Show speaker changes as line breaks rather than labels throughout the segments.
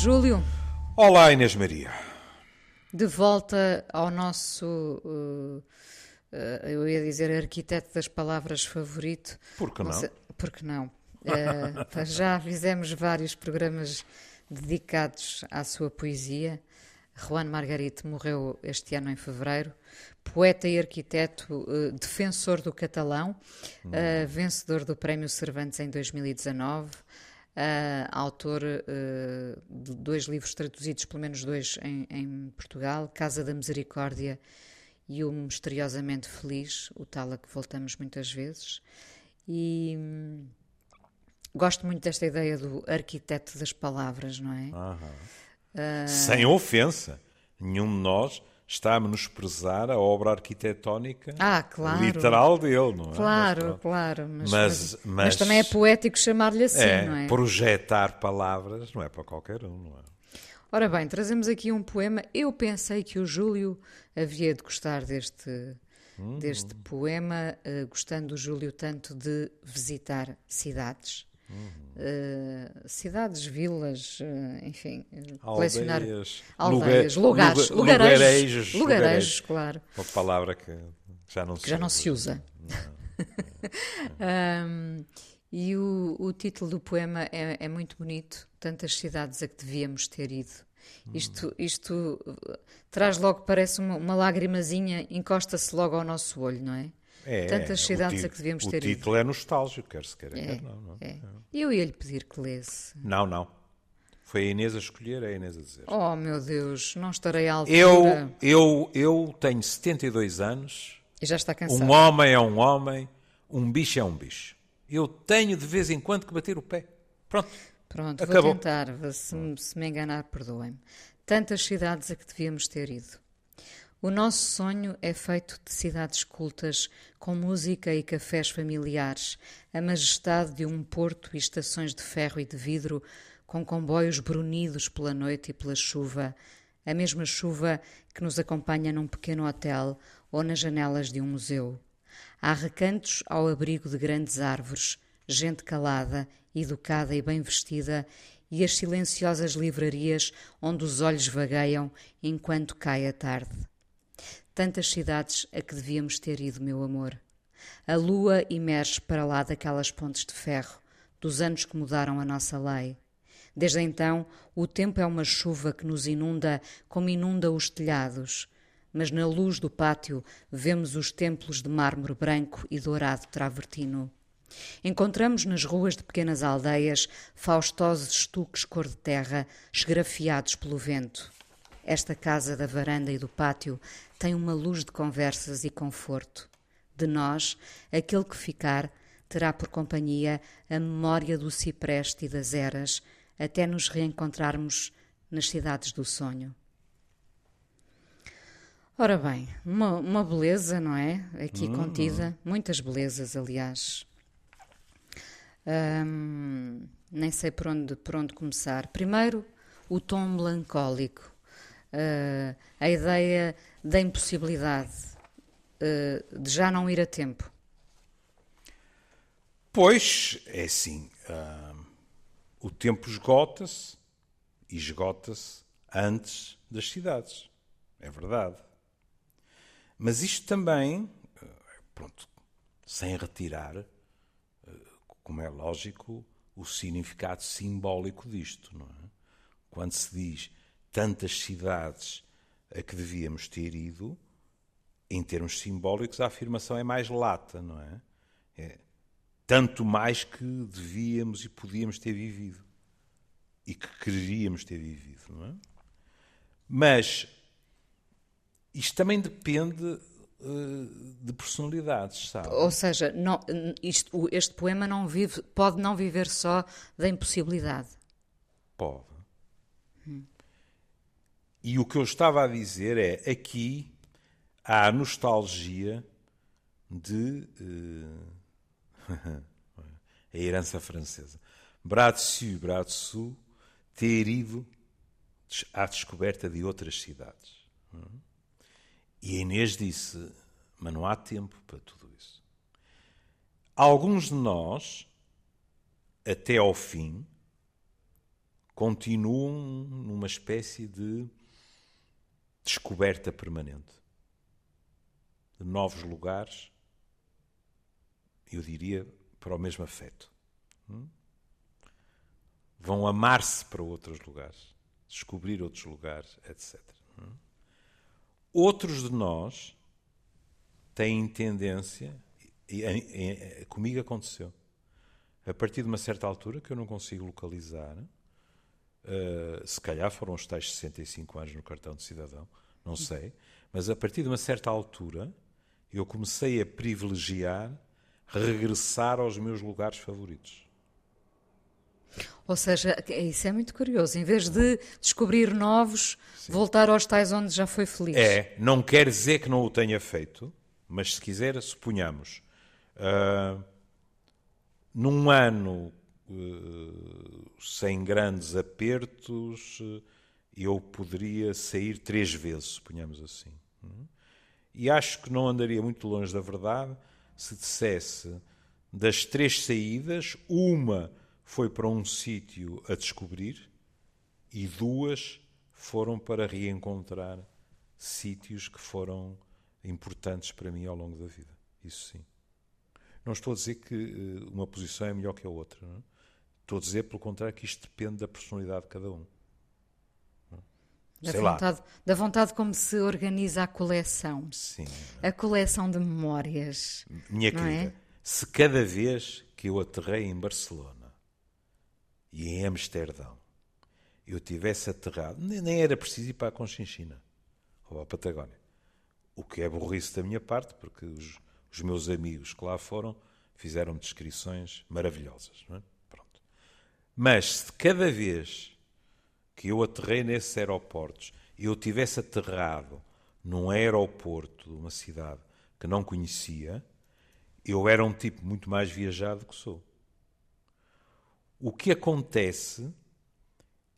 Júlio.
Olá, Inês Maria.
De volta ao nosso, uh, uh, eu ia dizer, arquiteto das palavras favorito.
Por que não?
Você, por que não? Uh, já fizemos vários programas dedicados à sua poesia. Juan Margarite morreu este ano em fevereiro. Poeta e arquiteto, uh, defensor do catalão, uh, vencedor do Prémio Cervantes em 2019. Uh, autor uh, de dois livros traduzidos, pelo menos dois em, em, Portugal, Casa da Misericórdia e o Misteriosamente Feliz, o tal a que voltamos muitas vezes. E hum, gosto muito desta ideia do arquiteto das palavras, não é?
Uh... Sem ofensa, nenhum de nós está a menosprezar a obra arquitetónica
ah, claro.
literal dele, não é?
Claro, mas, claro. Mas, mas, mas, também é poético chamar-lhe assim,
é,
não é?
Projetar palavras não é para qualquer um, não é?
Ora bem, trazemos aqui um poema. Eu pensei que o Júlio havia de gostar deste, hum. deste poema, uh, gostando o Júlio tanto de visitar cidades. Uh, cidades, vilas, uh, enfim,
colecionar
aldeias, lugares, lugar, lugarejos, lugarejos, claro.
Uma palavra que já não se,
já não se usa. um, e o, o, título do poema é, é, muito bonito, tantas cidades a que devíamos ter ido. Isto, isto traz logo, parece uma, uma lágrimazinha, encosta-se logo ao nosso olho, não é?
É,
Tantas cidades a que devíamos ter
ido. O título é nostálgico, quer se queira,
é,
quer não. não.
É. Eu ia-lhe pedir que lesse.
Não, não. Foi a Inês a escolher, é a Inês a dizer.
Oh, meu Deus, não estarei à altura.
Eu, eu, eu tenho 72 anos.
E já está cansado.
Um homem é um homem, um bicho é um bicho. Eu tenho de vez em quando que bater o pé. Pronto.
Pronto,
Acabou.
vou tentar. Se, se me enganar, perdoem-me. Tantas cidades a que devíamos ter ido. O nosso sonho é feito de cidades cultas, com música e cafés familiares, a majestade de um porto e estações de ferro e de vidro, com comboios brunidos pela noite e pela chuva, a mesma chuva que nos acompanha num pequeno hotel ou nas janelas de um museu. Há recantos ao abrigo de grandes árvores, gente calada, educada e bem vestida, e as silenciosas livrarias onde os olhos vagueiam enquanto cai a tarde. Tantas cidades a que devíamos ter ido, meu amor. A lua emerge para lá daquelas pontes de ferro, dos anos que mudaram a nossa lei. Desde então, o tempo é uma chuva que nos inunda como inunda os telhados. Mas na luz do pátio vemos os templos de mármore branco e dourado travertino. Encontramos nas ruas de pequenas aldeias faustosos estuques cor de terra, esgrafiados pelo vento. Esta casa da varanda e do pátio tem uma luz de conversas e conforto. De nós, aquele que ficar terá por companhia a memória do cipreste e das eras, até nos reencontrarmos nas cidades do sonho. Ora bem, uma, uma beleza, não é? Aqui uhum. contida, muitas belezas, aliás. Hum, nem sei por onde, por onde começar. Primeiro, o tom melancólico uh, a ideia da impossibilidade uh, de já não ir a tempo?
Pois, é assim, uh, o tempo esgota-se e esgota-se antes das cidades, é verdade. Mas isto também, pronto, sem retirar, como é lógico, o significado simbólico disto, não é? Quando se diz tantas cidades a que devíamos ter ido, em termos simbólicos, a afirmação é mais lata, não é? é tanto mais que devíamos e podíamos ter vivido e que queríamos ter vivido, não é? Mas isto também depende uh, de personalidades, sabe?
Ou seja, não, isto, este poema não vive, pode não viver só da impossibilidade.
Pode. Hum. E o que eu estava a dizer é: aqui há a nostalgia de. Uh, a herança francesa. Bras dessous, ter ido à descoberta de outras cidades. E a Inês disse: Mas não há tempo para tudo isso. Alguns de nós, até ao fim, continuam numa espécie de descoberta permanente de novos lugares, eu diria, para o mesmo afeto. Hum? Vão amar-se para outros lugares, descobrir outros lugares, etc. Hum? Outros de nós têm tendência, e, e, e, comigo aconteceu, a partir de uma certa altura que eu não consigo localizar, uh, se calhar foram os tais 65 anos no cartão de cidadão, não sei, mas a partir de uma certa altura eu comecei a privilegiar regressar aos meus lugares favoritos.
Ou seja, isso é muito curioso. Em vez de descobrir novos, Sim. voltar aos tais onde já foi feliz.
É, não quer dizer que não o tenha feito, mas se quiser, suponhamos, uh, num ano sem grandes apertos, uh, eu poderia sair três vezes, suponhamos assim. E acho que não andaria muito longe da verdade se dissesse das três saídas, uma foi para um sítio a descobrir e duas foram para reencontrar sítios que foram importantes para mim ao longo da vida. Isso sim. Não estou a dizer que eh, uma posição é melhor que a outra. Não? É? Estou a dizer, pelo contrário, que isto depende da personalidade de cada um.
Da vontade, da vontade como se organiza a coleção.
Sim.
A coleção de memórias.
Minha querida, é? se cada vez que eu aterrei em Barcelona e em Amsterdão eu tivesse aterrado, nem era preciso ir para a Conchinchina ou à Patagónia. O que é burrice da minha parte, porque os, os meus amigos que lá foram fizeram descrições maravilhosas. É? Mas se cada vez que eu aterrei nesses aeroportos eu tivesse aterrado num aeroporto de uma cidade que não conhecia, eu era um tipo muito mais viajado que sou. O que acontece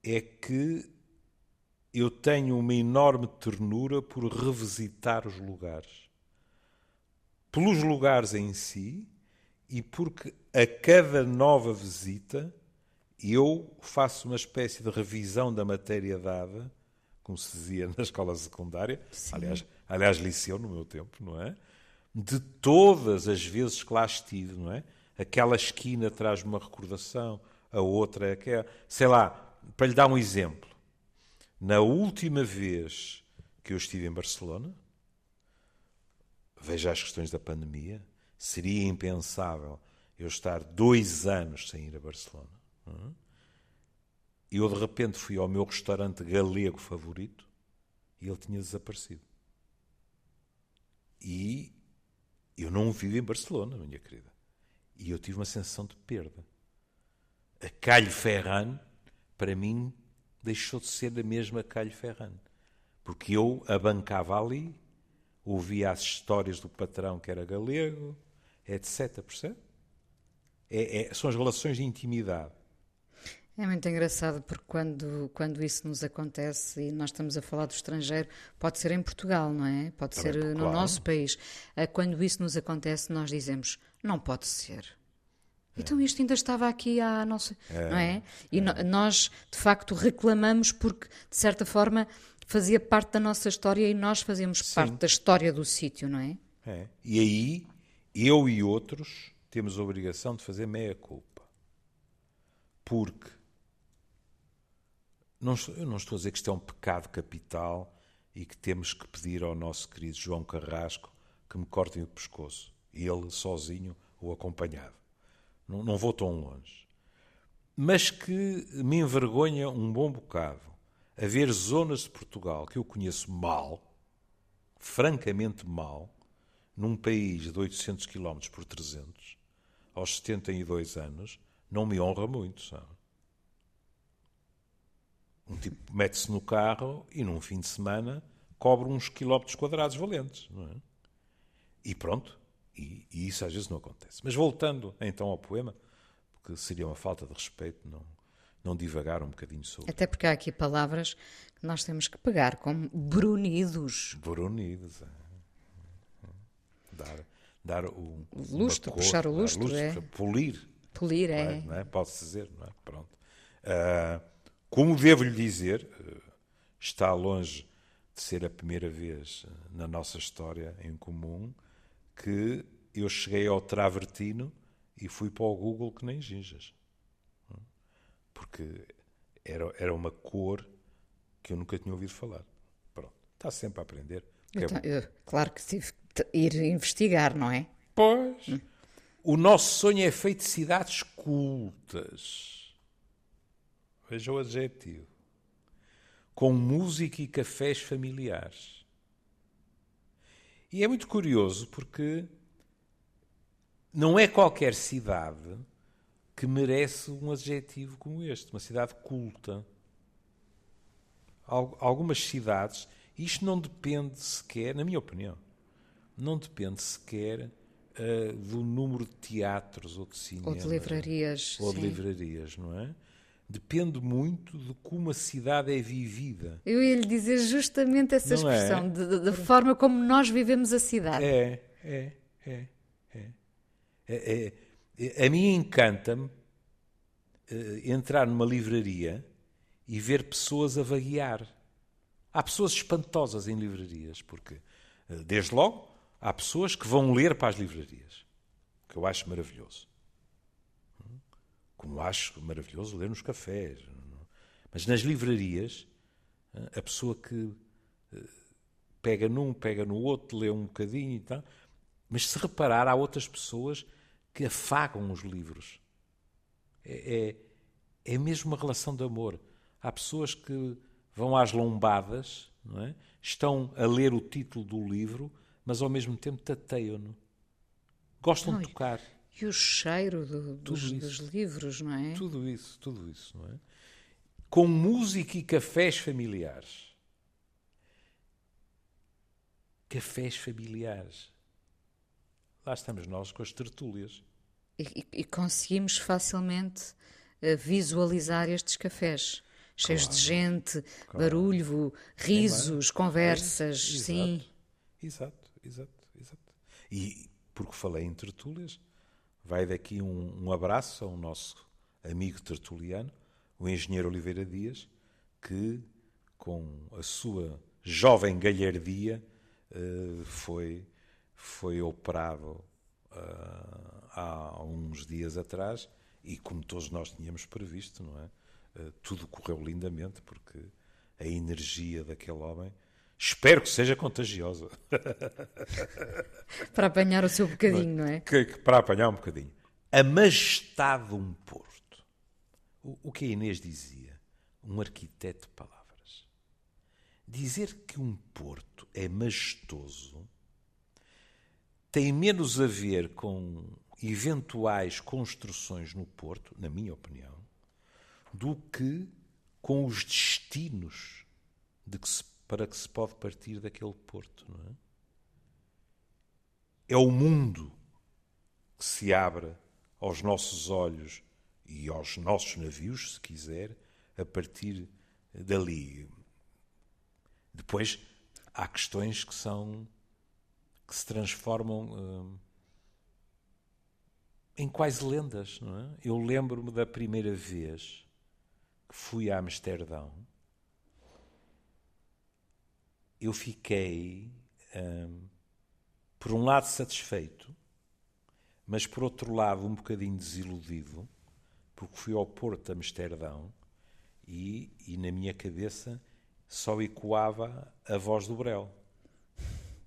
é que eu tenho uma enorme ternura por revisitar os lugares. Pelos lugares em si e porque a cada nova visita eu faço uma espécie de revisão da matéria dada, como se dizia na escola secundária, aliás, aliás, liceu no meu tempo, não é? De todas as vezes que lá estive, não é? Aquela esquina traz uma recordação, a outra é aquela. Sei lá, para lhe dar um exemplo. Na última vez que eu estive em Barcelona, veja as questões da pandemia, seria impensável eu estar dois anos sem ir a Barcelona. E eu de repente fui ao meu restaurante galego favorito e ele tinha desaparecido. E eu não vivo em Barcelona, minha querida. E eu tive uma sensação de perda. A Calho Ferran, para mim, deixou de ser a mesma Calho Ferran. Porque eu abancava ali, ouvia as histórias do patrão que era galego, etc. Percebe? É, é, são as relações de intimidade.
É muito engraçado porque quando, quando isso nos acontece e nós estamos a falar do estrangeiro, pode ser em Portugal, não é? Pode Também, ser no claro. nosso país. Ah, quando isso nos acontece, nós dizemos: não pode ser. É. Então isto ainda estava aqui à nossa. É. Não é? E é. No, nós, de facto, reclamamos porque, de certa forma, fazia parte da nossa história e nós fazemos Sim. parte da história do sítio, não é?
É. E aí, eu e outros temos a obrigação de fazer meia-culpa. Porque não, eu não estou a dizer que isto é um pecado capital e que temos que pedir ao nosso querido João Carrasco que me cortem o pescoço, ele sozinho ou acompanhado. Não, não vou tão longe. Mas que me envergonha um bom bocado haver zonas de Portugal que eu conheço mal, francamente mal, num país de 800 km por 300, aos 72 anos, não me honra muito, sabe? Um tipo mete-se no carro e num fim de semana cobre uns quilómetros quadrados valentes. É? E pronto. E, e, isso às vezes não acontece. Mas voltando então ao poema, porque seria uma falta de respeito não, não divagar um bocadinho sobre.
Até porque há aqui palavras que nós temos que pegar como brunidos.
Brunidos, é. Dar, dar o
lustro, cor, puxar o lustro, é.
polir.
Polir, é.
Não é? Não é? Pode-se dizer, não é? Pronto. Uh, Como devo-lhe dizer, eh, está longe de ser a primeira vez eh, na nossa história em comum que eu cheguei ao travertino e fui para o Google que nem ginjas. Porque era, era uma cor que eu nunca tinha ouvido falar. Pronto, está sempre a aprender.
É eu, claro que tive que ir investigar, não é?
Pois. Hum. O nosso sonho é feito de cidades cultas. Veja o adjetivo. Com música e cafés familiares. E é muito curioso porque não é qualquer cidade que merece um adjetivo como este, uma cidade culta. Algumas cidades, isto não depende sequer, na minha opinião, não depende sequer uh, do número de teatros ou de cinema.
Ou de livrarias.
Ou de livrarias, não é? Depende muito de como a cidade é vivida.
Eu ia lhe dizer justamente essa não é? expressão, é? forma como nós vivemos a cidade.
É, é, é. é. é, é a mim encanta-me uh, entrar numa livraria e ver pessoas a vaguear. Há pessoas espantosas em livrarias, porque, uh, desde logo, há pessoas que vão ler para as livrarias, que eu acho maravilhoso. Como acho maravilhoso ler nos cafés. Mas nas livrarias, a pessoa que eh, pega num, pega no outro, lê um bocadinho e tal. Mas se reparar, há outras pessoas que afagam os livros. É, é, é mesmo uma relação de amor. Há pessoas que vão às lombadas, é? estão a ler o título do livro mas ao mesmo tempo tateiam-no. Gostam não, de tocar.
E o cheiro do, dos, dos, livros, não é?
Tudo isso, tudo isso, não é? Com música e cafés familiares. Cafés familiares. Lá estamos nós com as tertúlias.
E, e, conseguimos facilmente uh, visualizar estes cafés. Cheios claro, de gente, claro. barulho, risos, é, conversas, é, exato, sim.
Exato exato, exato. E porque falei em tertúlias, vai daqui um, um abraço ao nosso amigo tertuliano, o engenheiro Oliveira Dias, que com a sua jovem galhardia uh, foi, foi operado uh, há uns dias atrás e como todos nós tínhamos previsto, não é? Uh, tudo correu lindamente porque a energia daquele homem Espero que seja contagiosa.
para apanhar o seu bocadinho, não é?
Que, que, para apanhar um bocadinho. A majestade de um porto. O, o que a Inês dizia? Um arquiteto de palavras. Dizer que um porto é majestoso tem menos a ver com eventuais construções no porto, na minha opinião, do que com os destinos de que se para que se pode partir daquele porto. Não é? é o mundo que se abre aos nossos olhos e aos nossos navios, se quiser, a partir dali. Depois há questões que são que se transformam hum, em quase lendas, não é? Eu lembro-me da primeira vez que fui a Amsterdão eu fiquei, hum, por um lado, satisfeito, mas por outro lado, um bocadinho desiludido, porque fui ao Porto de Amsterdão e, e na minha cabeça só ecoava a voz do Brel.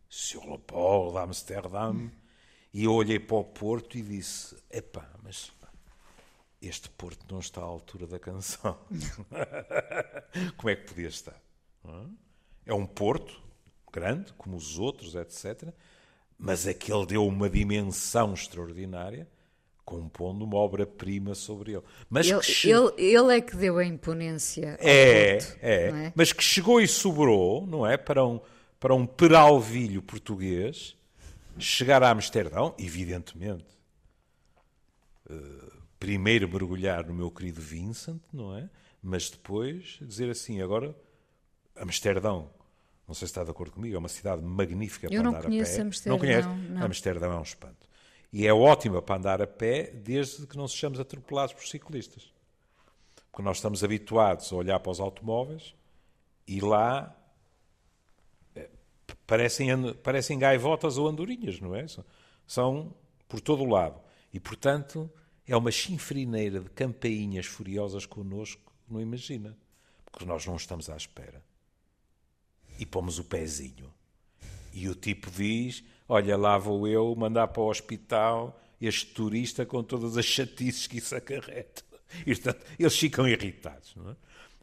Sur le port d'Amsterdam. E eu olhei para o Porto e disse: epá, mas este Porto não está à altura da canção. Como é que podia estar? Não? É um porto grande, como os outros, etc. Mas aquele deu uma dimensão extraordinária, compondo uma obra-prima sobre ele. Mas
ele, che... ele, ele, é que deu a imponência.
É, porto, é. é. Mas que chegou e sobrou, não é? Para um, para um peralvilho português chegar a Amsterdão, evidentemente. Uh, primeiro mergulhar no meu querido Vincent, não é? Mas depois dizer assim, agora Amsterdão, não sei se está de acordo comigo, é uma cidade magnífica
Eu
para andar a pé.
Amsterdão,
não conhece? Não. Amsterdão é um espanto. E é ótima para andar a pé desde que não sejamos atropelados por ciclistas. Porque nós estamos habituados a olhar para os automóveis e lá eh, parecem, parecem gaivotas ou andorinhas, não é? São por todo o lado. E, portanto, é uma chinfrineira de campainhas furiosas connosco, não imagina. Porque nós não estamos à espera. E pomos o pezinho. E o tipo diz: Olha, lá vou eu mandar para o hospital este turista com todas as chatices que isso acarreta. E, portanto, eles ficam irritados. Não é?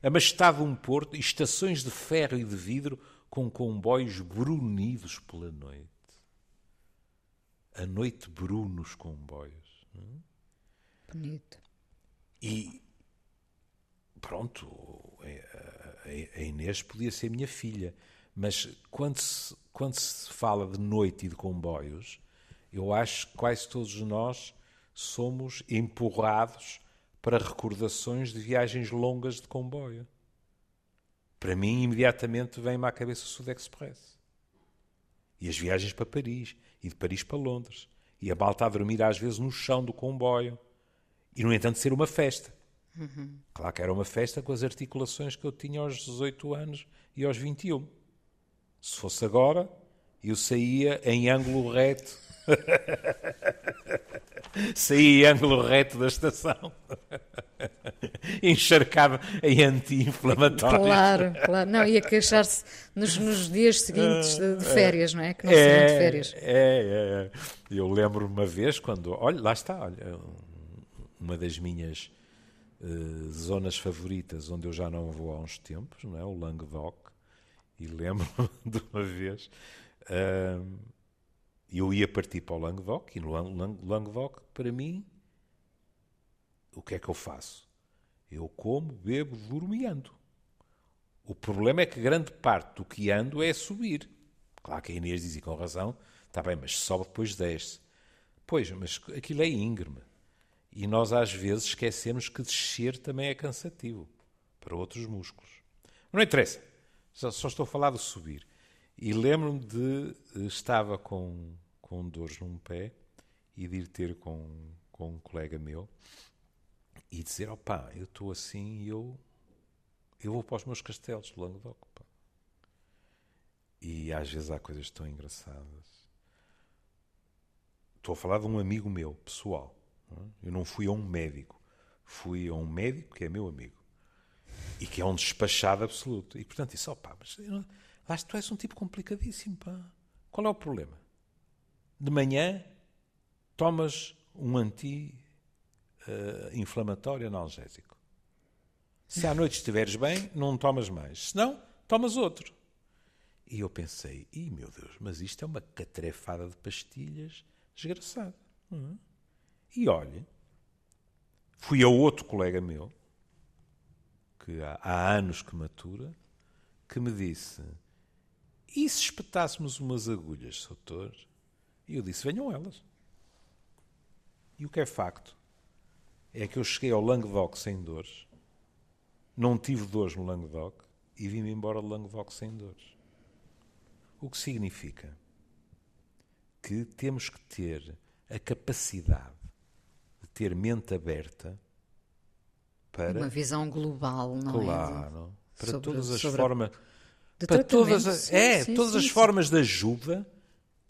A majestade de um porto, estações de ferro e de vidro com comboios brunidos pela noite. A noite bruna os comboios.
É? Bonito.
E pronto, a Inês podia ser minha filha, mas quando se, quando se fala de noite e de comboios, eu acho que quase todos nós somos empurrados para recordações de viagens longas de comboio. Para mim, imediatamente vem-me à cabeça o Sud Express. E as viagens para Paris, e de Paris para Londres. E a malta a dormir às vezes no chão do comboio. E, no entanto, ser uma festa. Uhum. Claro que era uma festa com as articulações que eu tinha aos 18 anos e aos 21. Se fosse agora, eu saía em ângulo reto Saí ângulo reto da estação. Encharcado em anti-inflamatório.
Claro, claro. Não, ia queixar-se nos, nos, dias seguintes de, férias, não é? Que não é, de férias.
É, é, é. Eu lembro uma vez quando. Olha, lá está, olha, uma das minhas uh, zonas favoritas, onde eu já não vou há uns tempos, não é? O Languedoc. E lembro de uma vez. Uh, eu ia partir para o Languedoc, e no Languedoc, para mim, o que é que eu faço? Eu como, bebo, durmo e ando. O problema é que grande parte do que ando é subir. Claro que a Inês diz, e com razão, está bem, mas sobe depois desce. Pois, mas aquilo é íngreme. E nós às vezes esquecemos que descer também é cansativo para outros músculos. Não interessa. Só, só estou a falar de subir. E lembro-me de. Eh, estava com, com dores num pé e de ir ter com, com um colega meu e dizer: opá, eu estou assim e eu, eu vou para os meus castelos do Languedoc. E às vezes há coisas tão engraçadas. Estou a falar de um amigo meu, pessoal. Não é? Eu não fui a um médico. Fui a um médico que é meu amigo. E que é um despachado absoluto. E portanto disse: opá, mas Lá tu és um tipo complicadíssimo, pá. Qual é o problema? De manhã tomas um anti-inflamatório uh, analgésico. Se à noite estiveres bem, não tomas mais. Se não, tomas outro. E eu pensei, ih meu Deus, mas isto é uma catrefada de pastilhas desgraçada. Uhum. E olhe, fui a outro colega meu, que há, há anos que matura, que me disse: e se espetássemos umas agulhas, doutor? E eu disse: venham elas. E o que é facto é que eu cheguei ao Languedoc sem dores, não tive dores no Languedoc e vim-me embora do Languedoc sem dores. O que significa que temos que ter a capacidade de ter mente aberta para.
Uma visão global, não
claro, é? Claro, para sobre, todas as formas para todas, as, sim, é, sim, todas sim, as formas de ajuda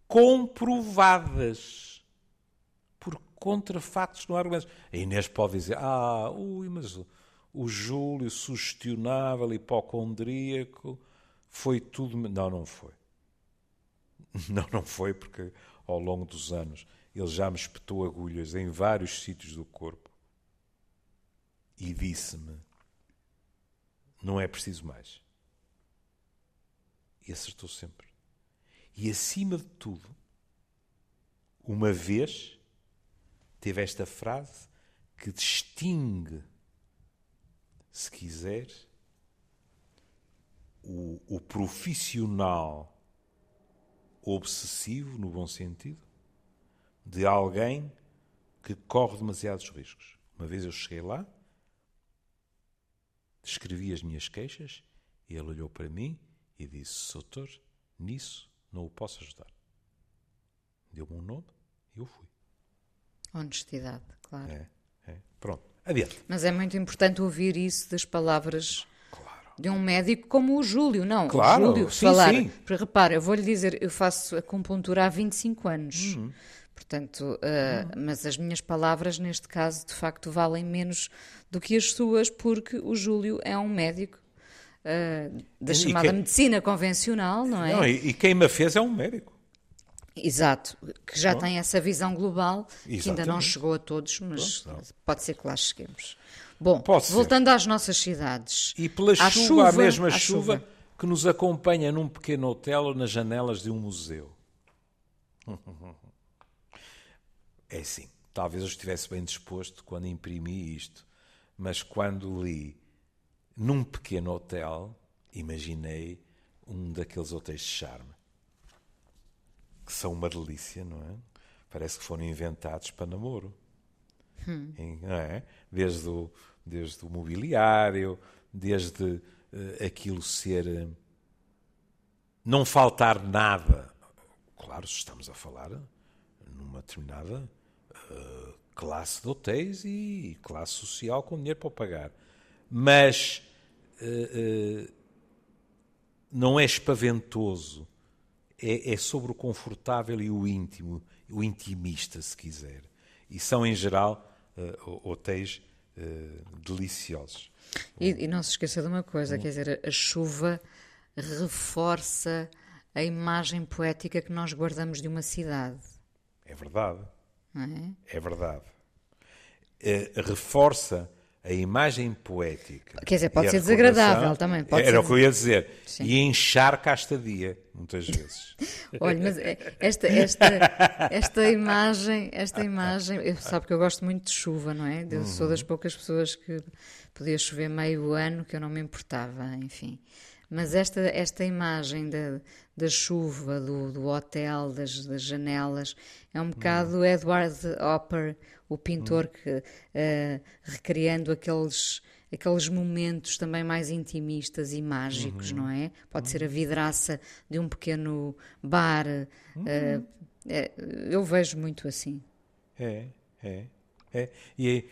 comprovadas por contrafactos, não há argumentos. A Inês pode dizer, ah, ui, mas o, o Júlio sugestionável, hipocondríaco, foi tudo... Não, não foi. Não, não foi, porque ao longo dos anos ele já me espetou agulhas em vários sítios do corpo e disse-me: não é preciso mais. E acertou sempre. E acima de tudo, uma vez teve esta frase que distingue, se quiser, o, o profissional obsessivo, no bom sentido, de alguém que corre demasiados riscos. Uma vez eu cheguei lá, escrevi as minhas queixas, e ele olhou para mim e disse: Doutor, nisso não o posso ajudar. Deu-me um nome e eu fui.
Honestidade, claro.
É, é. Pronto. Adiante.
Mas é muito importante ouvir isso das palavras de um médico como o Júlio, não?
Claro,
o Júlio
sim,
falar.
sim.
Porque repara, eu vou-lhe dizer, eu faço acupuntura há 25 anos.
Uhum.
Portanto, uh, mas as minhas palavras, neste caso, de facto, valem menos do que as suas, porque o Júlio é um médico uh, da
E
chamada
quem-
medicina convencional, não é?
Não, e, e quem me fez é um médico.
Exato, que já tem essa visão global, que ainda não
Exatamente.
chegou a todos, mas
não.
pode ser que lá cheguemos. Bom,
Pode ser.
voltando às nossas cidades.
E pela
À
chuva, a
chuva,
mesma chuva,
chuva.
que nos acompanha num pequeno hotel ou nas janelas de um museu. É assim, talvez eu estivesse bem disposto quando imprimi isto, mas quando li num pequeno hotel, imaginei um daqueles hotéis de charme, que são uma delícia, não é? Parece que foram inventados para namoro. Em- não é? desde, o, desde o mobiliário, desde eh, aquilo ser. eh, não faltar nada. Claro, se estamos a falar numa determinada eh, classe de hotéis e classe social com dinheiro para pagar. Mas eh, eh, não é espaventoso. É, é sobre o confortável e o íntimo, o intimista, se quiser. E são, em geral, hotéis deliciosos.
E, e não se esqueça de uma coisa, quer dizer, a chuva reforça a imagem poética que nós guardamos de uma cidade,
É verdade.
É?
É verdade. Eh, reforça a imagem poética.
Quer dizer, pode ser desagradável também, pode
Era
ser
o que eu ia dizer.
Sim.
E encharca a estadia, muitas vezes.
Olha, mas é- esta, esta, esta imagem, esta imagem, eu, sabe que eu gosto muito de chuva, não é? Eu sou das poucas pessoas que podia chover meio ano que eu não me importava, enfim. Mas esta, esta imagem da, da chuva, do, do hotel, das, das janelas, é um bocado Edward Hopper, o pintor que eh, recriando aqueles aqueles momentos também mais intimistas e mágicos, não é? Pode ser a vidraça de um pequeno bar. eh, é, eu vejo muito assim.
É, é, é. E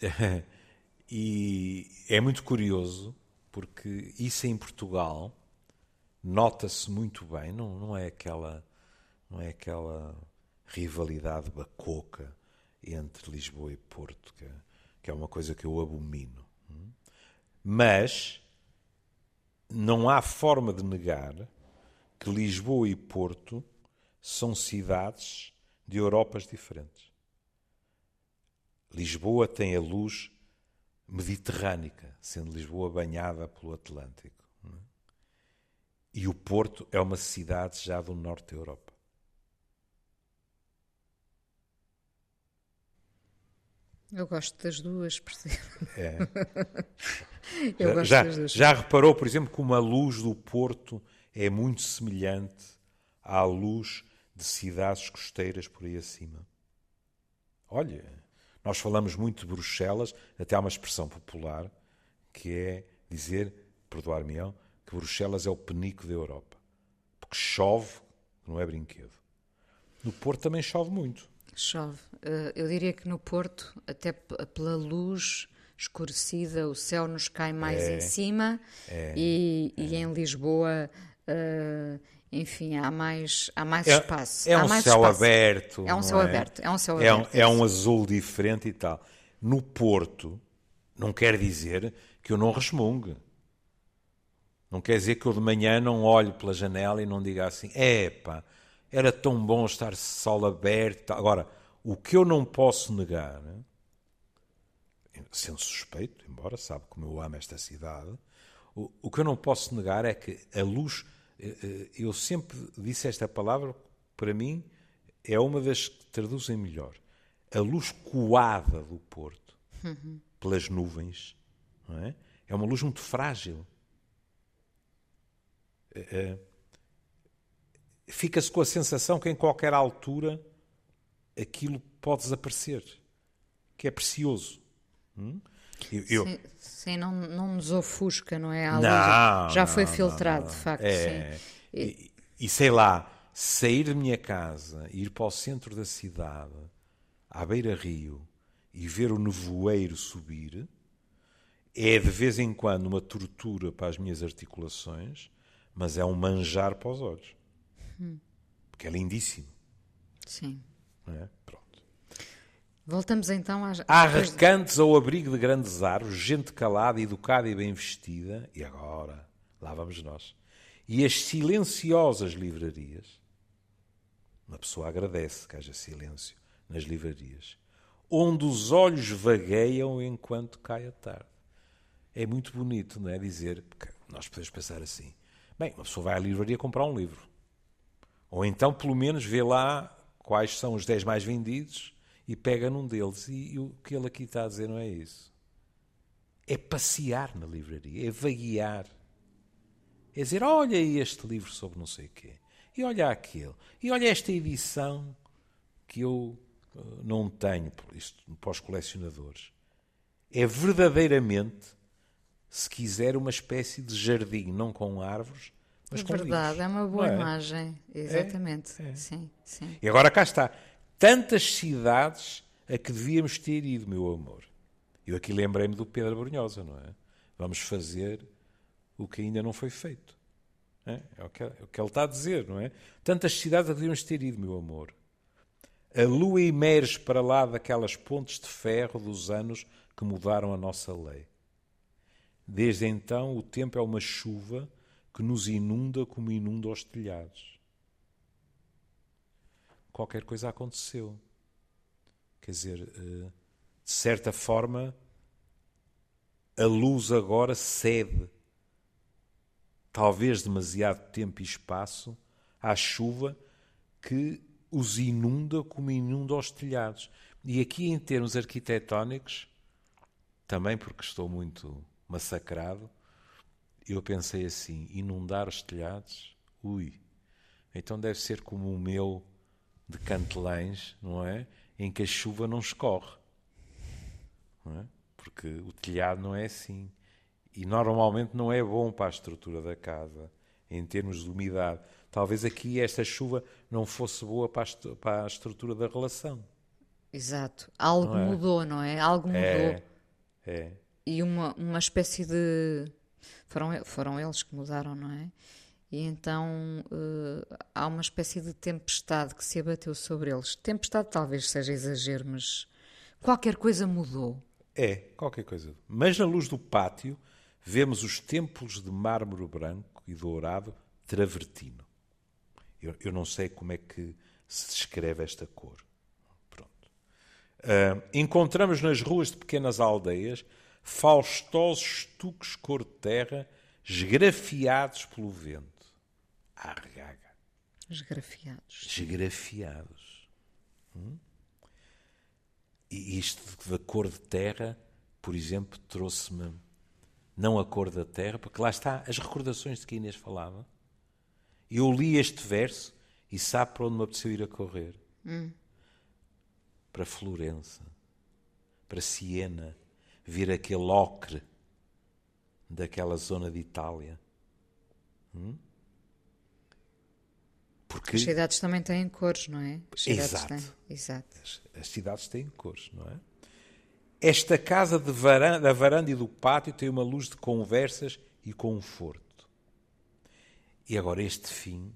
é, e é muito curioso porque isso em Portugal nota-se muito bem, não, não é aquela não é aquela rivalidade bacoca entre Lisboa e Porto, que, é- que é uma coisa que eu abomino. Mas não há forma de negar que Lisboa e Porto são cidades de Europas diferentes. Lisboa tem a luz mediterrânica, sendo Lisboa banhada pelo Atlântico. é? E o Porto é uma cidade já do norte da Europa.
Eu gosto das duas, percebe?
É.
Eu
Já-
gosto
já,
das duas.
já reparou, por exemplo, como a luz do Porto é muito semelhante à luz de cidades costeiras por aí acima? Olha, nós falamos muito de Bruxelas, até há uma expressão popular que é dizer, perdoar-me-ão, que Bruxelas é o penico da Europa. Porque chove, não é brinquedo. No Porto também chove muito.
Chove. Eh, eu diria que no Porto, até pela luz escurecida, o céu nos cai mais
É.
em cima e, e em Lisboa, eh, enfim, há mais, há mais
É,
espaço.
é
há
um
mais
céu
espaço.
aberto.
É um céu aberto, é um céu
É um,
aberto,
é um azul diferente e tal. No Porto, não quer dizer que eu não resmungue. Não quer dizer que eu de manhã não olhe pela janela e não diga assim: epá, era tão bom estar sol aberto. e tal." Agora, o que eu não posso negar, sendo suspeito, embora sabe como eu amo esta cidade, o, o que eu não posso negar é que a luz, eu sempre disse esta palavra, para mim, é uma das que traduzem melhor. A luz coada do Porto, pelas nuvens, é? é uma luz muito frágil. Eh, eh, Fica-se com a sensação que em qualquer altura aquilo pode desaparecer, que é precioso. Hum? Eu-
Sim, sim, não, não nos ofusca, não é? A
Não,
já foi
não,
filtrado,
não,
de facto,
É,
sim.
E, e sei lá, sair da minha casa, ir para o centro da cidade, à beira-rio, e ver o nevoeiro subir é de vez em quando uma tortura para as minhas articulações, mas é um manjar para os olhos. Hum. Porque é lindíssimo.
Sim.
É? Pronto.
Voltamos então às.
Há recantos ao abrigo de grandes árvores, gente calada, educada e bem vestida, e agora, lá vamos nós. E as silenciosas livrarias. Uma pessoa agradece que haja silêncio nas livrarias, onde os olhos vagueiam enquanto cai a tarde. É muito bonito, não é? Dizer, nós podemos pensar assim: bem, uma pessoa vai à livraria comprar um livro. Ou então, pelo menos, vê lá quais são os 10 mais vendidos e pega num deles. E, e, o que ele aqui está a dizer não é isso. É passear na livraria, é vaguear. É dizer, olha este livro sobre não sei o quê. E olha aquele. E olha esta edição que eu uh, não tenho, isto para os colecionadores. É verdadeiramente, se quiser, uma espécie de jardim, não com árvores, mas
é
com
verdade,
livros.
é uma boa
é?
imagem. Exatamente.
É, é.
Sim, sim.
E agora cá está. Tantas cidades a que devíamos ter ido, meu amor. Eu aqui lembrei-me do Pedro Brunhosa, não é? Vamos fazer o que ainda não foi feito. É, é, o, que, é o que ele está a dizer, não é? Tantas cidades a que devíamos ter ido, meu amor. A lua emerge para lá daquelas pontes de ferro dos anos que mudaram a nossa lei. Desde então, o tempo é uma chuva que nos inunda como inunda os telhados. Qualquer coisa aconteceu. Quer dizer, eh, de certa forma, a luz agora cede, talvez demasiado tempo e espaço, à chuva que os inunda como inunda os telhados. E aqui, em termos arquitetónicos, também porque estou muito massacrado, eu pensei assim: inundar os telhados? Ui, então deve ser como o meu de Cantelães, não é? Em que a chuva não escorre. Não é? Porque o telhado não é assim. E normalmente não é bom para a estrutura da casa, em termos de umidade. Talvez aqui esta chuva não fosse boa para a, para a estrutura da relação.
Exato. Algo não é? mudou, não é? Algo mudou.
É. é.
E uma, uma espécie de foram, foram eles que mudaram, não é? E então uh, há uma espécie de tempestade que se abateu sobre eles. Tempestade talvez seja exagero, mas qualquer coisa mudou.
É, qualquer coisa. Mas na luz do pátio vemos os templos de mármore branco e dourado travertino. Eu, eu não sei como é que se descreve esta cor. Pronto. Uh, encontramos nas ruas de pequenas aldeias faustosos estuques cor de terra, esgrafiados pelo vento. Argaga.
Esgrafiados.
Esgrafiados. Hum? E isto da cor de terra, por exemplo, trouxe-me não a cor da terra, porque lá está as recordações de que Inês falava. Eu li este verso e sabe para onde me apeteceu ir a correr?
Hum.
Para Florença, para Siena, vir aquele ocre daquela zona de Itália. Hum?
Porque... As cidades também têm cores, não é?
Exato.
Têm... Exato.
As, as, cidades têm cores, não é? Esta casa de varanda, da varanda e do pátio tem uma luz de conversas e conforto. E agora este fim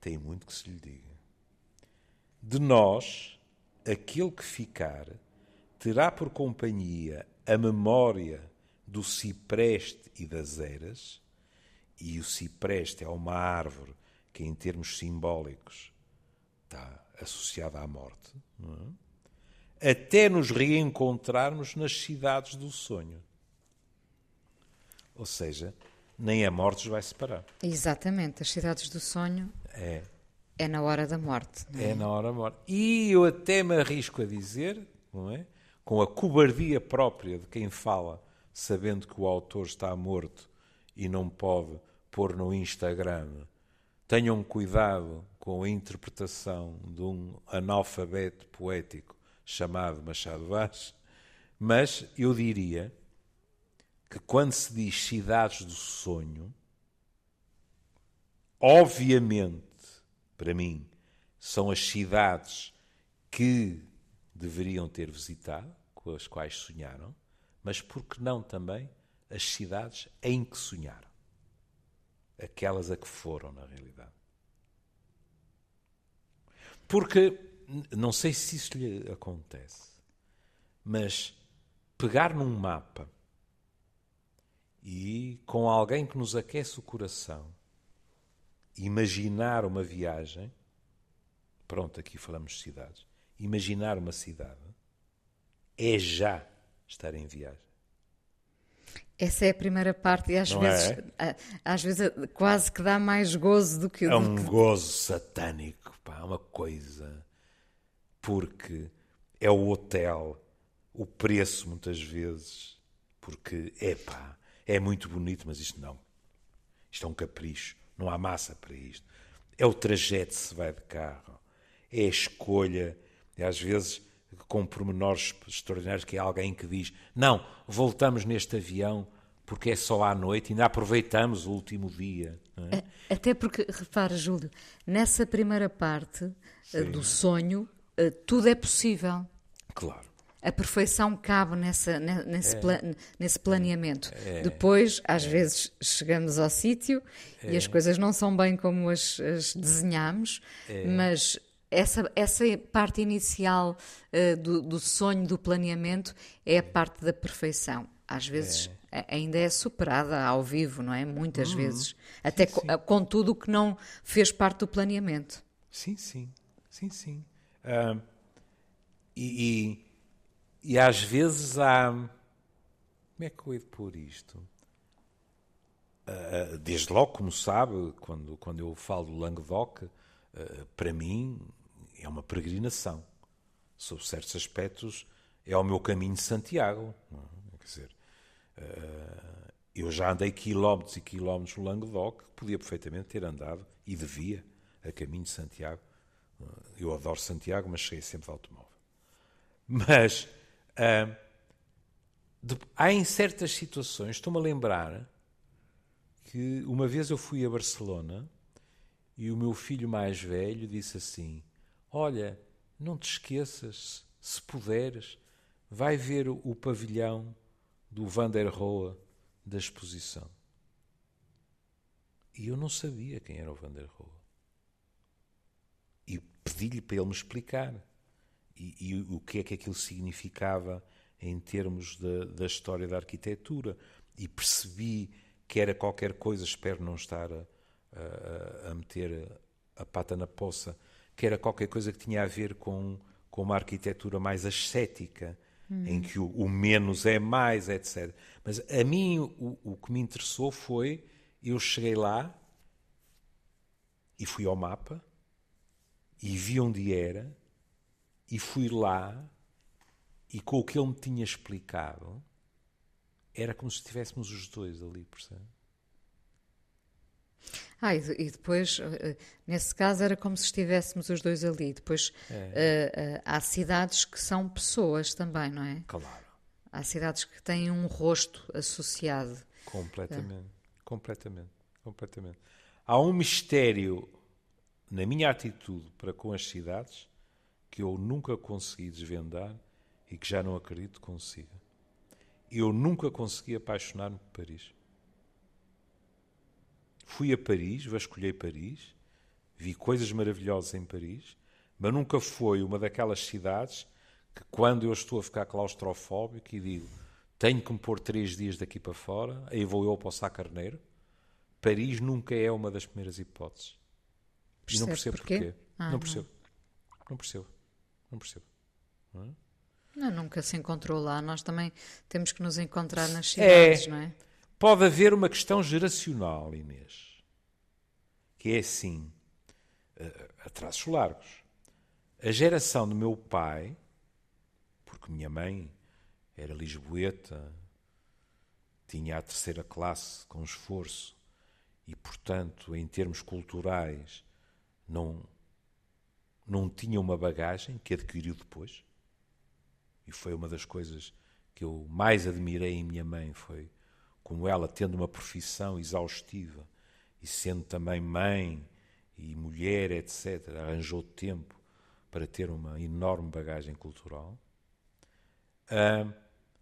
tem muito que se lhe diga. De nós, aquele que ficar terá por companhia a memória do cipreste e das eras, e o cipreste é uma árvore que, em termos simbólicos, está associada à morte, é? até nos reencontrarmos nas cidades do sonho. Ou seja, nem a morte os vai separar.
Exatamente, as cidades do sonho
é,
é na hora da morte. É?
é na hora da morte. E eu até me arrisco a dizer, não é? com a cobardia própria de quem fala, sabendo que o autor está morto e não pode pôr no Instagram. Tenham cuidado com a interpretação de um analfabeto poético chamado Machado Vaz, mas eu diria que quando se diz cidades do sonho, obviamente, para mim, são as cidades que deveriam ter visitado, com as quais sonharam, mas por que não também as cidades em que sonharam? Aquelas a que foram, na realidade. Porque, não sei se isso lhe acontece, mas pegar num mapa e com alguém que nos aquece o coração, imaginar uma viagem, pronto, aqui falamos de cidades, imaginar uma cidade é já estar em viagem.
Essa é a primeira parte e às
Não
vezes,
é?
às vezes quase que dá mais gozo do que
É um
que-
gozo satânico, pá, é uma coisa. Porque é o hotel, o preço muitas vezes, porque, é pá, é muito bonito, mas isto não. Isto é um capricho, não há massa para isto. É o trajeto se vai de carro, é a escolha, e às vezes com pormenores extraordinários, que é alguém que diz: Não, voltamos neste avião porque é só à noite, ainda aproveitamos o último dia. é?
Até porque, repara, Júlio, nessa primeira parte eh, do sonho, eh, tudo é possível.
Claro.
A perfeição cabe nessa, ne-
É.
nesse, pla- nesse planeamento. Depois, às vezes, chegamos ao sítio e
É.
as coisas não são bem como as, as desenhamos,
É.
mas essa, essa parte inicial eh, do, do sonho, do planeamento, é a parte da perfeição. Às vezes a- ainda é superada ao vivo, não é? Muitas vezes. Até
Uhum. sim.
com tudo o que não fez parte do planeamento.
Sim, sim, sim, sim. Ah, e, e, e às vezes há. Como é que eu hei de pôr isto? Ah, desde logo, como sabe, quando, quando eu falo do Languedoc, ah, para mim é uma peregrinação. Sob certos aspectos, é o meu caminho de Santiago. é? Quer dizer, ah, eu já andei quilómetros e quilómetros no Languedoc, podia perfeitamente ter andado e devia a caminho de Santiago. Eu adoro Santiago, mas cheguei sempre de automóvel. Mas de- há em certas situações, estou-me a lembrar que uma vez eu fui a Barcelona e o meu filho mais velho disse assim: Olha, não te esqueças, se puderes, vai ver o, pavilhão do Van der Rohe da exposição. E eu não sabia quem era o Van der Rohe. E pedi-lhe para ele me explicar. E, e o que é que aquilo significava em termos da, da história da arquitetura. E percebi que era qualquer coisa, espero não estar a, a- a meter a pata na poça, que era qualquer coisa que tinha a ver com, com uma arquitetura mais ascética, em que o, o menos é mais, etc. Mas a mim o, o que me interessou foi, eu cheguei lá e fui ao mapa e vi onde era e fui lá e com o que ele me tinha explicado era como se estivéssemos os dois ali, percebe?
Ah, e, e depois, eh, nesse caso, era como se estivéssemos os dois ali. Depois,
É.
eh, eh, há cidades que são pessoas também, não é?
Claro.
Há cidades que têm um rosto associado.
Completamente. Completamente. Completamente. Há um mistério na minha atitude para com as cidades que eu nunca consegui desvendar e que já não acredito que consiga. Eu nunca consegui apaixonar-me por Paris. Fui a Paris, vasculhei Paris, vi coisas maravilhosas em Paris, mas nunca foi uma daquelas cidades que quando eu estou a ficar claustrofóbico e digo tenho que me pôr três dias daqui para fora, aí vou eu para o Sá Carneiro, Paris nunca é uma das primeiras hipóteses. E não percebo
porquê?
porquê.
Ah,
não
não.
percebo. Não percebo. Não percebo.
Não, nunca se encontrou lá. Nós também temos que nos encontrar nas
É.
cidades, não é?
Pode haver uma questão geracional, Inês, que é assim, eh, a traços largos. A geração do meu pai, porque minha mãe era lisboeta, tinha a terceira classe com esforço e, portanto, em termos culturais, não, não tinha uma bagagem que adquiriu depois. E foi uma das coisas que eu mais admirei em minha mãe, foi como ela, tendo uma profissão exaustiva e sendo também mãe e mulher, etc., arranjou tempo para ter uma enorme bagagem cultural. Uh,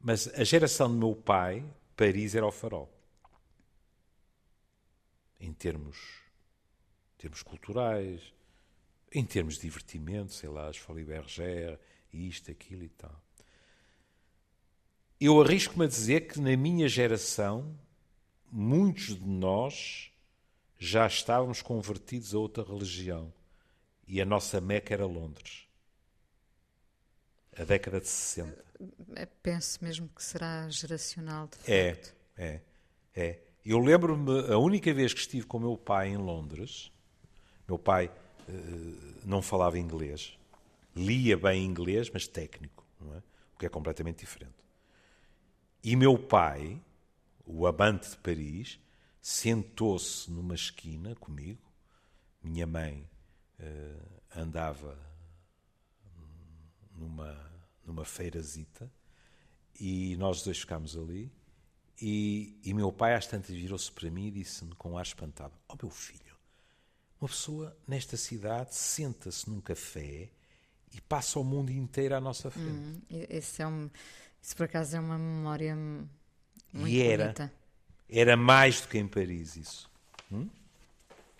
mas a geração do meu pai, Paris era o farol. Em termos, termos culturais, em termos de divertimento, sei lá, as Folie Bergère, isto, aquilo e tal. Eu arrisco-me a dizer que na minha geração, muitos de nós já estávamos convertidos a outra religião. E a nossa Meca era Londres. A década de 60.
É, penso mesmo que será geracional, de
é,
facto.
É, é. Eu lembro-me, a única vez que estive com o meu pai em Londres, meu pai uh, não falava inglês, lia bem inglês, mas técnico, é? o que é completamente diferente. E meu pai, o amante de Paris, sentou-se numa esquina comigo. Minha mãe uh, andava numa, numa feirazita e nós dois ficámos ali. E, e meu pai, às tantas, virou-se para mim e disse-me com ar espantado: oh, meu filho, uma pessoa nesta cidade senta-se num café e passa o mundo inteiro à nossa frente. Hum,
esse, é um, isso, por acaso, é uma memória muito
e era,
bonita.
Era mais do que em Paris isso. Hum?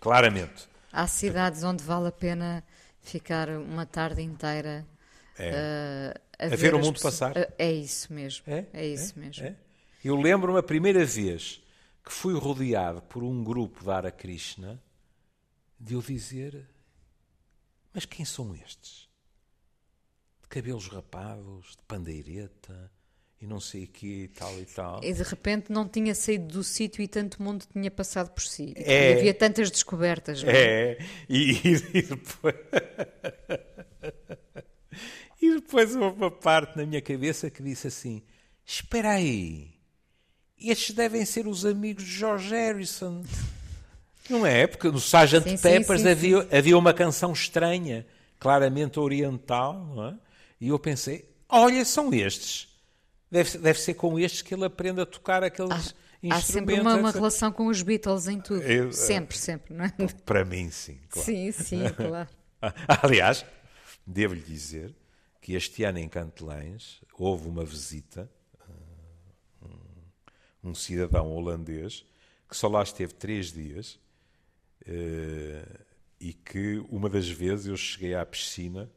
Claramente.
Há cidades onde vale a pena ficar uma tarde inteira é. uh, a, a, ver,
ver o mundo pessoas. passar. Uh,
é isso mesmo. É, é isso é? mesmo. É?
Eu lembro-me a primeira vez que fui rodeado por um grupo da Ara Krishna de eu dizer: Mas quem são estes? De cabelos rapados, de pandeireta, e não sei o que tal e tal.
E de repente não tinha saído do sítio e tanto mundo tinha passado por si. É, havia tantas descobertas.
Não é? é, e, e, depois. e depois houve uma parte na minha cabeça que disse assim: Espera aí, estes devem ser os amigos de George Harrison. Não é? Porque no Sgt. Peppers sim, sim, havia, sim. havia uma canção estranha, claramente oriental, não é? E eu pensei: olha, são estes Deve, deve ser com estes que ele aprende a tocar aqueles instrumentos. Há
sempre uma, uma relação com os Beatles em tudo. Eu, sempre, sempre, não é?
Para mim, sim.
Claro. Sim, sim, claro.
Aliás, devo-lhe dizer que este ano em Cantelães houve uma visita, uh, um, um cidadão holandês, que só lá esteve três dias uh, e que uma das vezes eu cheguei à piscina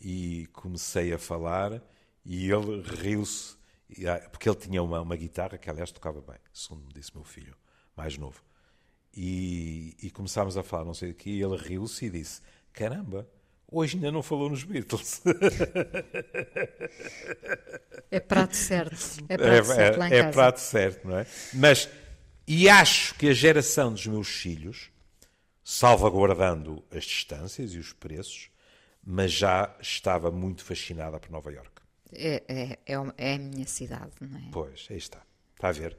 e comecei a falar e ele riu-se, ah, porque ele tinha uma, uma guitarra que, aliás, tocava bem, segundo me disse meu filho, mais novo. E, e começámos a falar, não sei o quê, e ele riu-se e disse: Caramba, hoje ainda não falou nos Beatles.
É prato certo. É prato é, certo lá em
é,
casa.
É prato certo, não é? Mas, e acho que a geração dos meus filhos, salvaguardando as distâncias e os preços, mas já estava muito fascinada por Nova York.
É, é, é, é, a minha cidade, não é?
Pois, aí está. Está a ver?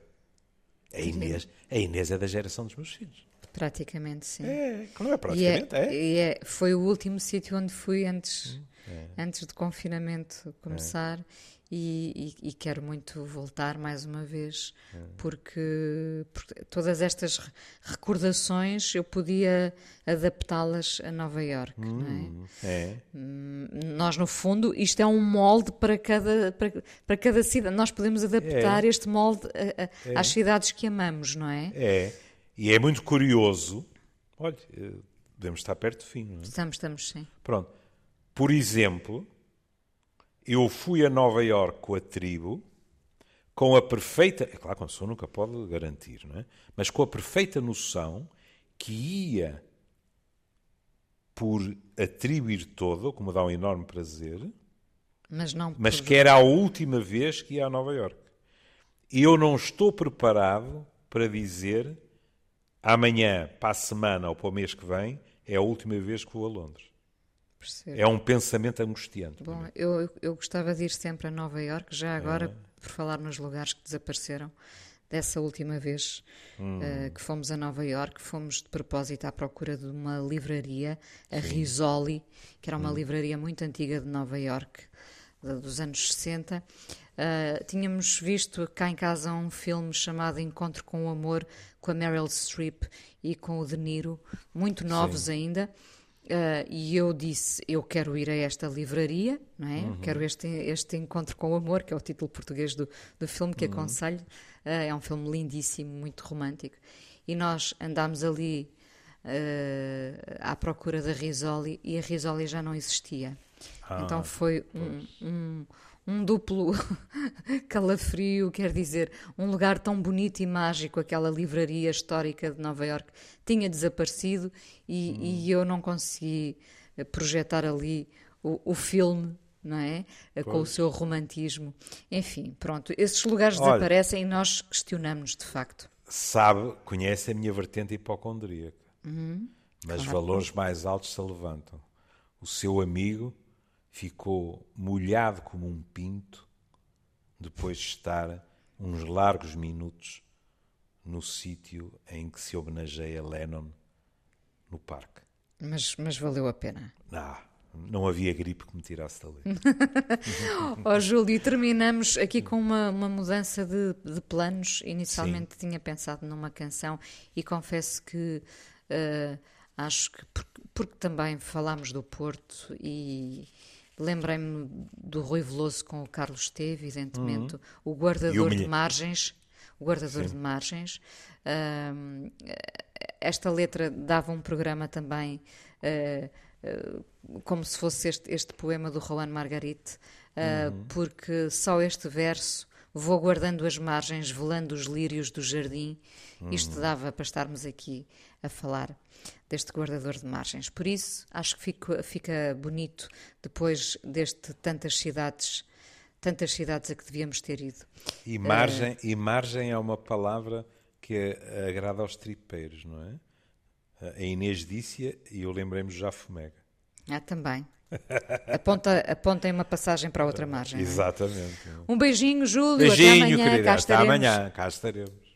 A Inês, a Inês é da geração dos meus filhos.
Praticamente, sim.
É, não é praticamente, e é,
é. é. Foi o último sítio onde fui antes, hum, é. antes do confinamento começar. É e, e, e, quero muito voltar mais uma vez, porque, porque, todas estas recordações eu podia adaptá-las a Nova York. Hum, é? É. Nós, no fundo, isto é um molde para cada, para, para cada cidade. Nós podemos adaptar é. este molde a, a, é. às cidades que amamos, não é?
É. E é muito curioso. Olha, eh, devemos estar perto do fim, não é?
Estamos, estamos, sim.
Pronto. Por exemplo eu fui a Nova York com a tribo, com a perfeita. É claro que uma pessoa nunca pode garantir, não é? Mas com a perfeita noção que ia por atribuir todo, como dá um enorme prazer,
mas, não
mas que era a última vez que ia a Nova York. E eu não estou preparado para dizer amanhã, para a semana ou para o mês que vem, é a última vez que vou a Londres. Percebo. É um pensamento angustiante.
Bom, eu, eu gostava de ir sempre a Nova Iorque, já agora, é. por falar nos lugares que desapareceram. Dessa última vez hum. uh, que fomos a Nova Iorque, fomos de propósito à procura de uma livraria, a Sim. Risoli, que era uma hum. livraria muito antiga de Nova Iorque, dos anos 60. Uh, eh, tínhamos visto cá em casa um filme chamado Encontro com o Amor, com a Meryl Streep e com o De Niro, muito novos Sim. ainda Uh, e eu disse: Eu quero ir a esta livraria, não é?
Uhum.
Quero este, este encontro com o amor, que é o título português do, do filme, que
Uhum.
aconselho. Uh, é um filme lindíssimo, muito romântico. E nós andámos ali uh, à procura da Risoli e a Risoli já não existia.
Ah,
então foi um, um, um duplo calafrio, quer dizer, um lugar tão bonito e mágico, aquela livraria histórica de Nova Iorque, tinha desaparecido e,
Hum.
e eu não consegui eh, projetar ali o, o filme. Não é? Eh, Com o
Pois.
seu romantismo. Enfim, pronto. Esses lugares
Olha.
desaparecem e nós questionamos de facto.
Sabe, conhece a minha vertente hipocondríaca. Mas
Uhum. claro.
valores mais altos se levantam. O seu amigo ficou molhado como um pinto depois de estar uns largos minutos no sítio em que se homenageia Lennon no parque.
Mas, mas valeu a pena.
Ah, não havia gripe que me tirasse dali.
Ó Júlio, e terminamos aqui com uma, uma mudança de, de planos. Inicialmente tinha pensado numa canção e confesso que eh, acho que, porque, porque também falámos do Porto e lembrei-me do Rui Veloso com o Carlos Esteve, evidentemente, o
E
guardador
o
de margens. O guardador de margens. Ahm, esta letra dava um programa também. eh, eh, como se fosse este, este poema do Juan Margarite, eh, porque só este verso, vou guardando as margens, velando os lírios do jardim, isto dava para estarmos aqui a falar deste guardador de margens. Por isso, acho que fica, fica bonito depois deste tantas cidades, tantas cidades a que devíamos ter ido.
E margem, e margem é uma palavra que agrada aos tripeiros, não é? A Inês disse e eu lembrei-me já Fumega.
Ah, também. Aponta, apontem uma passagem para a outra margem. é?
Exatamente.
Um beijinho, Júlio.
Beijinho,
até amanhã.
querida.
Cá
Até amanhã. Cá estaremos.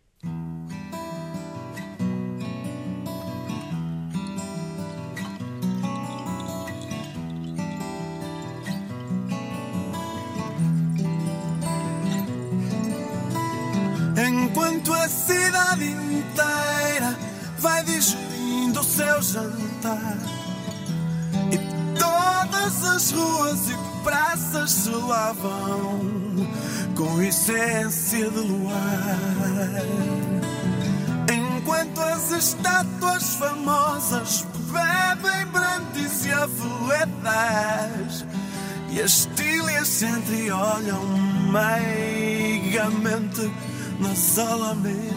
Enquanto a cidade inteira vai digerindo o seu jantar e todas as ruas e praças se lavam com essência de luar. Enquanto as estátuas famosas bebem brandis e aveledas e as tílias se entreolham meigamente nas alamedas.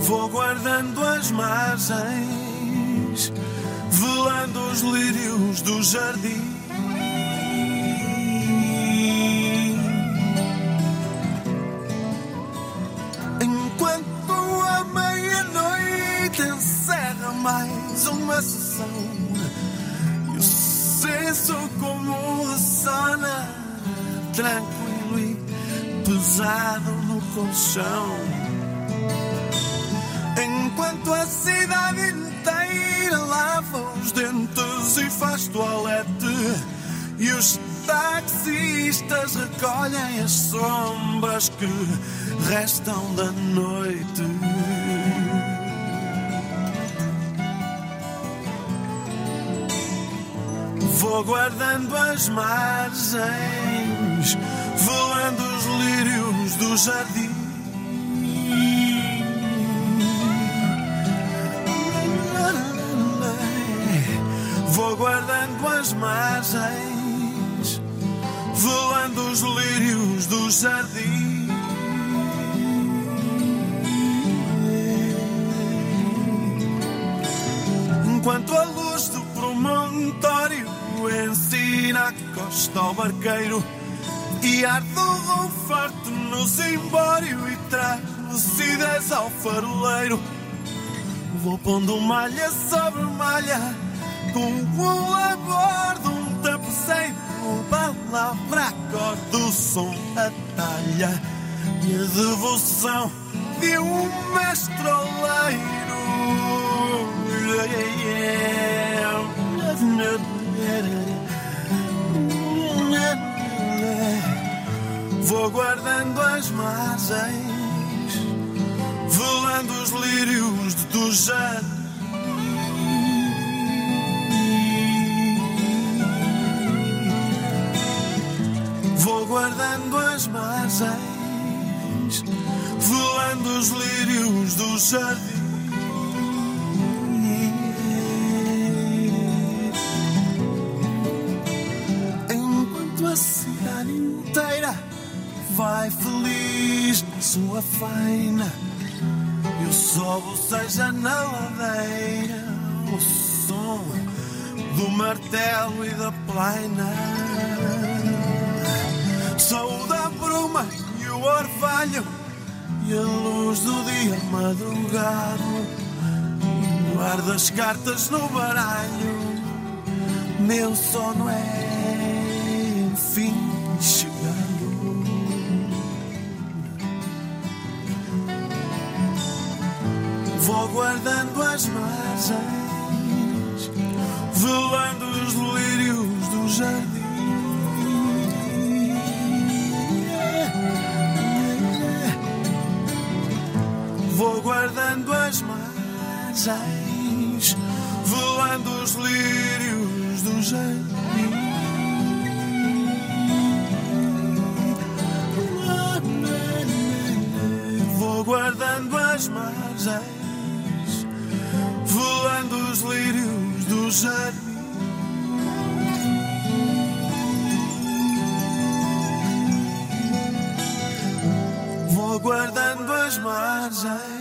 Vou guardando as margens, velando os lírios do jardim. Enquanto a meia-noite encerra mais uma sessão senso comum ressona tranquilo e pesado no colchão. Enquanto a cidade inteira lava os dentes e faz toalete e os taxistas recolhem as sombras que restam da noite. Vou guardando as margens, voando os lírios do jardim. Vou guardando as margens, voando os lírios do jardim. Enquanto a luz do promontório ensina a costa ao barqueiro e arde o farto no zimbório e traz lucidez ao faroleiro. Vou pondo malha sobre malha com o labor de um tapeceiro. Palavra, acorde, o som, a talha e a devoção de um mestre oleiro. Vou guardando as margens, velando os lírios de Tujan. Vou guardando as margens, velando os lírios do jardim. Vai feliz na sua faina, eu sobo, seja na ladeira, o som do martelo e da plaina. Sou da bruma e o orvalho e a luz do dia madrugado. E guardo as cartas no baralho. Meu sono é Guardando as margens, velando os lírios do jardim. Vou guardando as margens, velando os lírios do jardim. Vou guardando as margens, Vou guardando as margens,